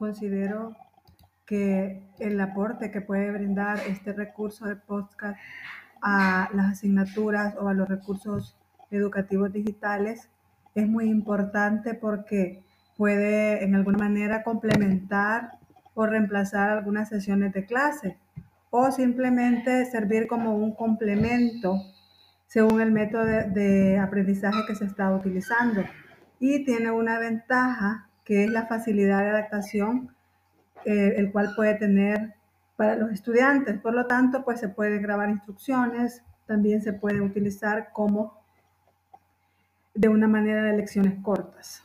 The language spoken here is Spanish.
considero que el aporte que puede brindar este recurso de podcast a las asignaturas o a los recursos educativos digitales es muy importante porque puede en alguna manera complementar o reemplazar algunas sesiones de clase o simplemente servir como un complemento según el método de, aprendizaje que se está utilizando. Y tiene una ventaja que es la facilidad de adaptación, eh, el cual puede tener para los estudiantes. Por lo tanto, pues se pueden grabar instrucciones, también se puede utilizar como de una manera de lecciones cortas.